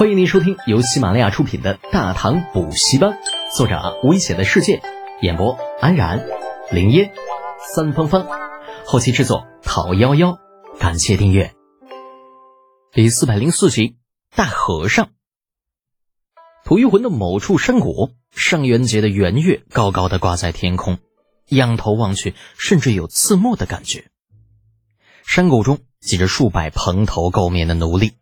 欢迎您收听由喜马拉雅出品的《大唐补习班》，作者危险的世界，演播安然、林烟、三芳芳，后期制作陶幺幺。感谢订阅。第四百零四集，大和尚。吐玉魂的某处山谷，上元节的圆月高高的挂在天空，仰头望去，甚至有刺目的感觉。山谷中挤着数百蓬头垢面的奴隶。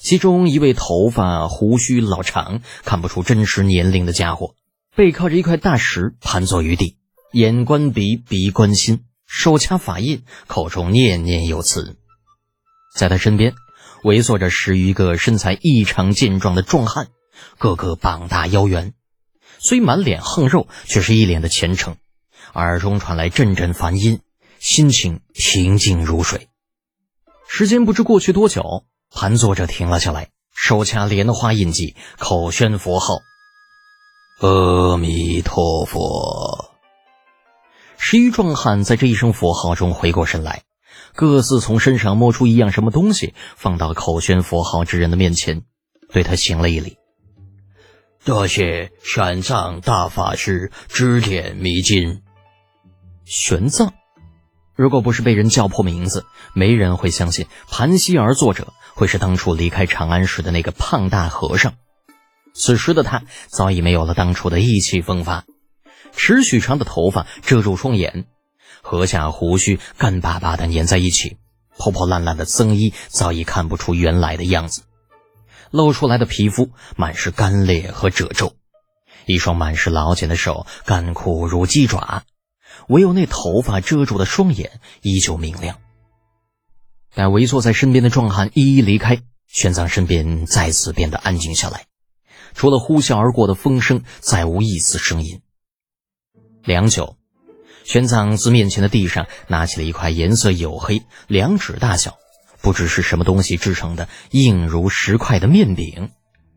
其中一位头发胡须老长、看不出真实年龄的家伙，背靠着一块大石盘坐于地，眼观鼻，鼻观心，手掐法印，口中念念有词。在他身边，围坐着十余个身材异常健壮的壮汉，个个膀大腰圆，虽满脸横肉，却是一脸的虔诚，耳中传来阵阵梵音，心情平静如水。时间不知过去多久。盘坐着停了下来，手掐莲花印记，口宣佛号：“阿弥陀佛。”十余壮汉在这一声佛号中回过神来，各自从身上摸出一样什么东西，放到口宣佛号之人的面前，对他行了一礼：“多谢玄奘大法师指点迷津。”玄奘。如果不是被人叫破名字，没人会相信盘膝而坐者会是当初离开长安时的那个胖大和尚。此时的他早已没有了当初的意气风发，尺许长的头发遮住双眼，颌下胡须干巴巴的粘在一起，破破烂烂的僧衣早已看不出原来的样子，露出来的皮肤满是干裂和褶皱，一双满是老茧的手干枯如鸡爪。唯有那头发遮住的双眼依旧明亮。待围坐在身边的壮汉一一离开，玄奘身边再次变得安静下来，除了呼啸而过的风声，再无一丝声音。良久，玄奘自面前的地上拿起了一块颜色黝黑、两指大小、不知是什么东西制成的硬如石块的面饼，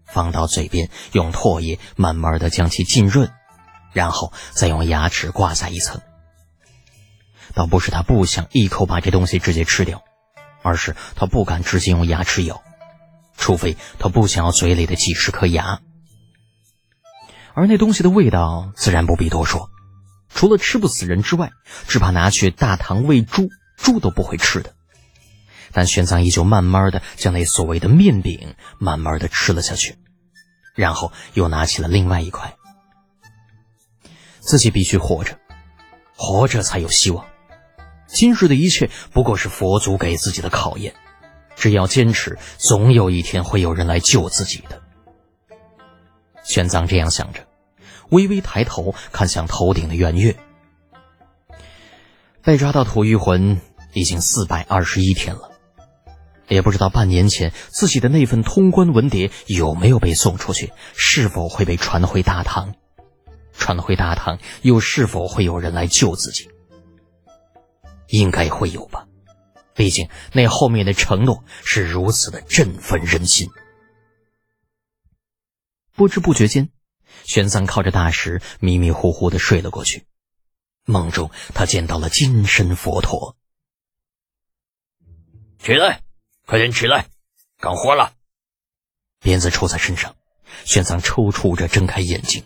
放到嘴边，用唾液慢慢的将其浸润，然后再用牙齿刮下一层。倒不是他不想一口把这东西直接吃掉，而是他不敢直接用牙齿咬，除非他不想要嘴里的几十颗牙。而那东西的味道自然不必多说，除了吃不死人之外，只怕拿去大唐喂猪，猪都不会吃的。但玄奘依旧慢慢的将那所谓的面饼慢慢的吃了下去，然后又拿起了另外一块。自己必须活着，活着才有希望。今日的一切不过是佛祖给自己的考验，只要坚持，总有一天会有人来救自己的。玄奘这样想着，微微抬头看向头顶的圆月。被抓到吐玉魂已经四百二十一天了，也不知道半年前自己的那份通关文牒有没有被送出去，是否会被传回大唐？传回大唐，又是否会有人来救自己？应该会有吧，毕竟那后面的承诺是如此的振奋人心。不知不觉间，玄奘靠着大石迷迷糊糊的睡了过去。梦中，他见到了金身佛陀。起来，快点起来，干活了。鞭子抽在身上，玄奘抽搐着睁开眼睛。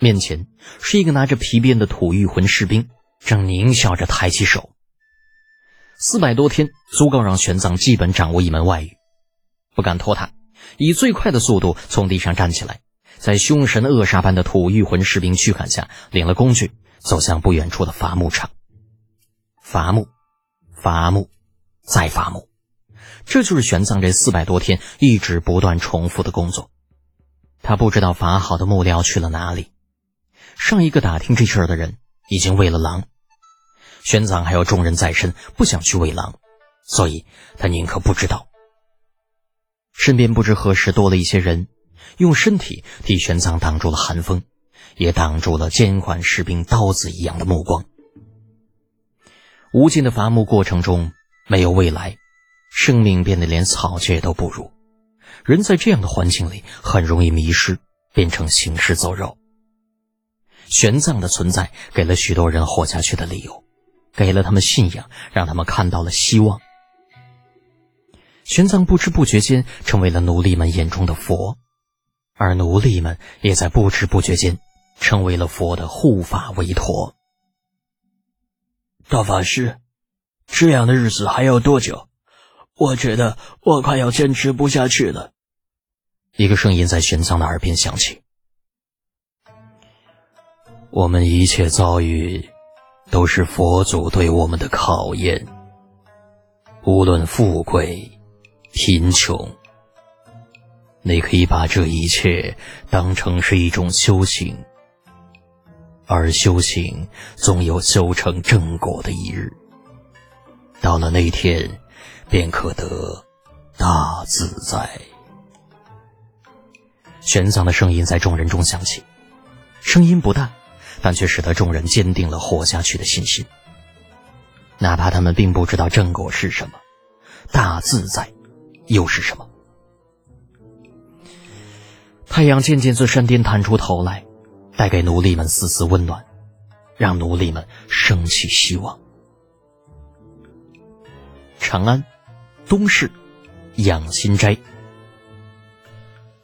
面前是一个拿着皮鞭的吐玉魂士兵。正狞笑着抬起手。四百多天足够让玄奘基本掌握一门外语，不敢拖沓，以最快的速度从地上站起来，在凶神恶煞般的吐玉魂士兵驱赶下，领了工具，走向不远处的伐木场。伐木，伐木，再伐木，这就是玄奘这四百多天一直不断重复的工作。他不知道伐好的木料去了哪里。上一个打听这事儿的人。已经喂了狼，玄奘还有重任在身，不想去喂狼，所以他宁可不知道。身边不知何时多了一些人，用身体替玄奘挡住了寒风，也挡住了监管士兵刀子一样的目光。无尽的伐木过程中，没有未来，生命变得连草芥都不如。人在这样的环境里，很容易迷失，变成行尸走肉。玄奘的存在给了许多人活下去的理由，给了他们信仰，让他们看到了希望。玄奘不知不觉间成为了奴隶们眼中的佛，而奴隶们也在不知不觉间成为了佛的护法韦陀。大法师，这样的日子还要多久？我觉得我快要坚持不下去了。一个声音在玄奘的耳边响起：“我们一切遭遇，都是佛祖对我们的考验。无论富贵。”贫穷，你可以把这一切当成是一种修行，而修行总有修成正果的一日。到了那天，便可得大自在。玄奘的声音在众人中响起，声音不大，但却使得众人坚定了活下去的信心。哪怕他们并不知道正果是什么，大自在。又是什么？太阳渐渐自山巅探出头来，带给奴隶们丝丝温暖，让奴隶们升起希望。长安，东市，养心斋。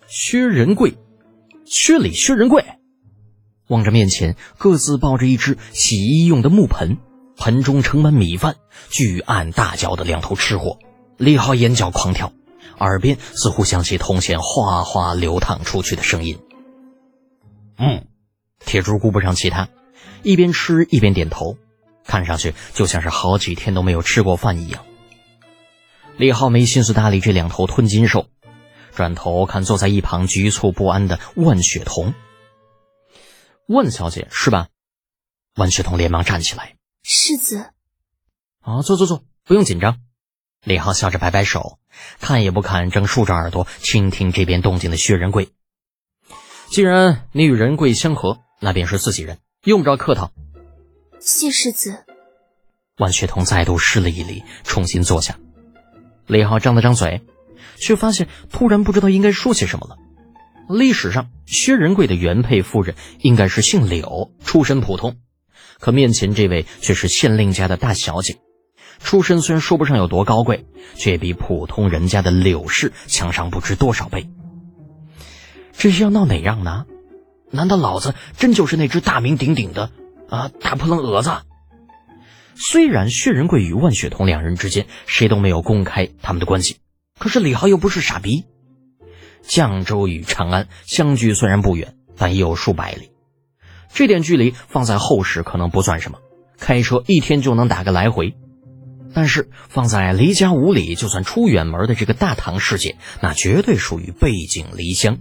薛仁贵，薛礼、薛仁贵，望着面前各自抱着一只洗衣用的木盆，盆中盛满米饭，巨按大脚的两头吃货。李浩眼角狂跳，耳边似乎响起铜钱哗哗流淌出去的声音。嗯，铁柱顾不上其他，一边吃一边点头，看上去就像是好几天都没有吃过饭一样。李浩没心思搭理这两头吞金兽，转头看坐在一旁局促不安的万雪彤。万小姐是吧？万雪彤连忙站起来：“世子，啊，坐坐坐，不用紧张。”李浩笑着摆摆手，看也不看正竖着耳朵倾听这边动静的薛仁贵。既然你与仁贵相合，那便是自己人，用不着客套。谢世子。万雪彤再度施了一礼，重新坐下。李浩张了张嘴，却发现突然不知道应该说些什么了。历史上，薛仁贵的原配夫人应该是姓柳，出身普通，可面前这位却是县令家的大小姐。出身虽然说不上有多高贵，却比普通人家的柳氏强上不知多少倍。这是要闹哪样呢？难道老子真就是那只大名鼎鼎的啊大扑棱蛾子？虽然薛仁贵与万雪彤两人之间谁都没有公开他们的关系，可是李浩又不是傻逼。绛州与长安相距虽然不远，但也有数百里，这点距离放在后世可能不算什么，开车一天就能打个来回。但是放在离家五里就算出远门的这个大唐世界，那绝对属于背井离乡。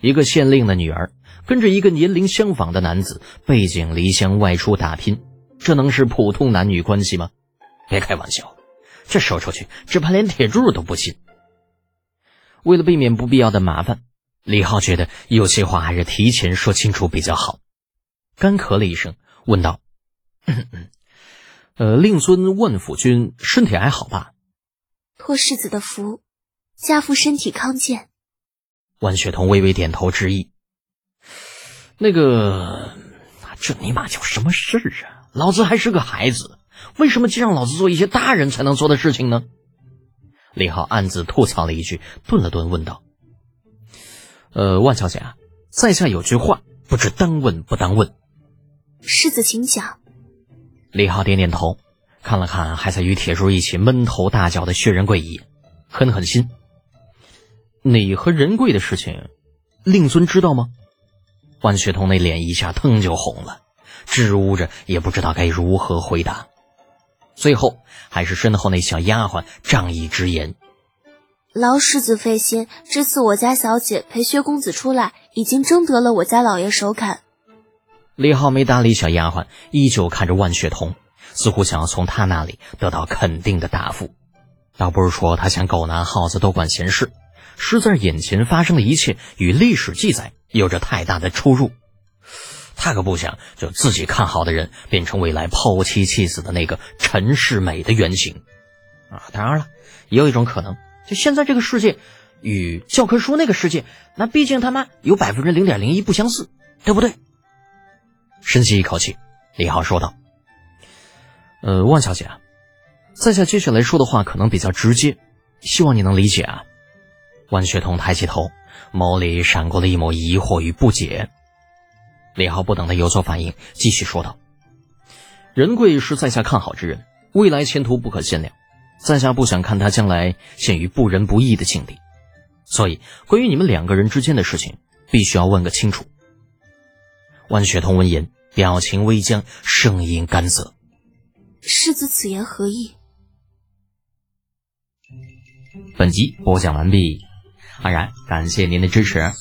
一个县令的女儿跟着一个年龄相仿的男子背井离乡外出打拼，这能是普通男女关系吗？别开玩笑，这说出去只怕连铁柱都不信。为了避免不必要的麻烦，李浩觉得有些话还是提前说清楚比较好。干咳了一声，问道。呃，令尊问府君身体还好吧？托世子的福，家父身体康健。万雪彤微微点头致意。那个，这尼玛叫什么事儿啊？老子还是个孩子，为什么就让老子做一些大人才能做的事情呢？李浩暗自吐槽了一句，顿了顿，问道：“呃，万小姐啊，在下有句话，不知当问不当问。”世子请讲。李浩点点头，看了看还在与铁柱一起闷头大叫的薛仁贵一眼，狠狠心：“你和仁贵的事情，令尊知道吗？”万雪彤那脸一下腾就红了，支吾着也不知道该如何回答。最后还是身后那小丫鬟仗义直言：“劳世子费心，这次我家小姐陪薛公子出来，已经征得了我家老爷首肯。”李浩没搭理小丫鬟，依旧看着万雪彤，似乎想要从她那里得到肯定的答复。倒不是说他想狗拿耗子多管闲事，实在眼前发生的一切与历史记载有着太大的出入。他可不想就自己看好的人变成未来抛妻弃子的那个陈世美的原型。啊，当然了，也有一种可能，就现在这个世界与教科书那个世界，那毕竟他妈有百分之零点零一不相似，对不对？深吸一口气，李浩说道：“呃，万小姐啊，在下接下来说的话可能比较直接，希望你能理解啊。万雪彤抬起头，眸里闪过了一抹疑惑与不解。李浩不等他有所反应，继续说道：“仁贵是在下看好之人，未来前途不可限量，在下不想看他将来陷于不仁不义的境地，所以关于你们两个人之间的事情，必须要问个清楚。”万雪彤闻言，表情微僵，声音干涩：“世子此言何意？”本集播讲完毕。安然，感谢您的支持。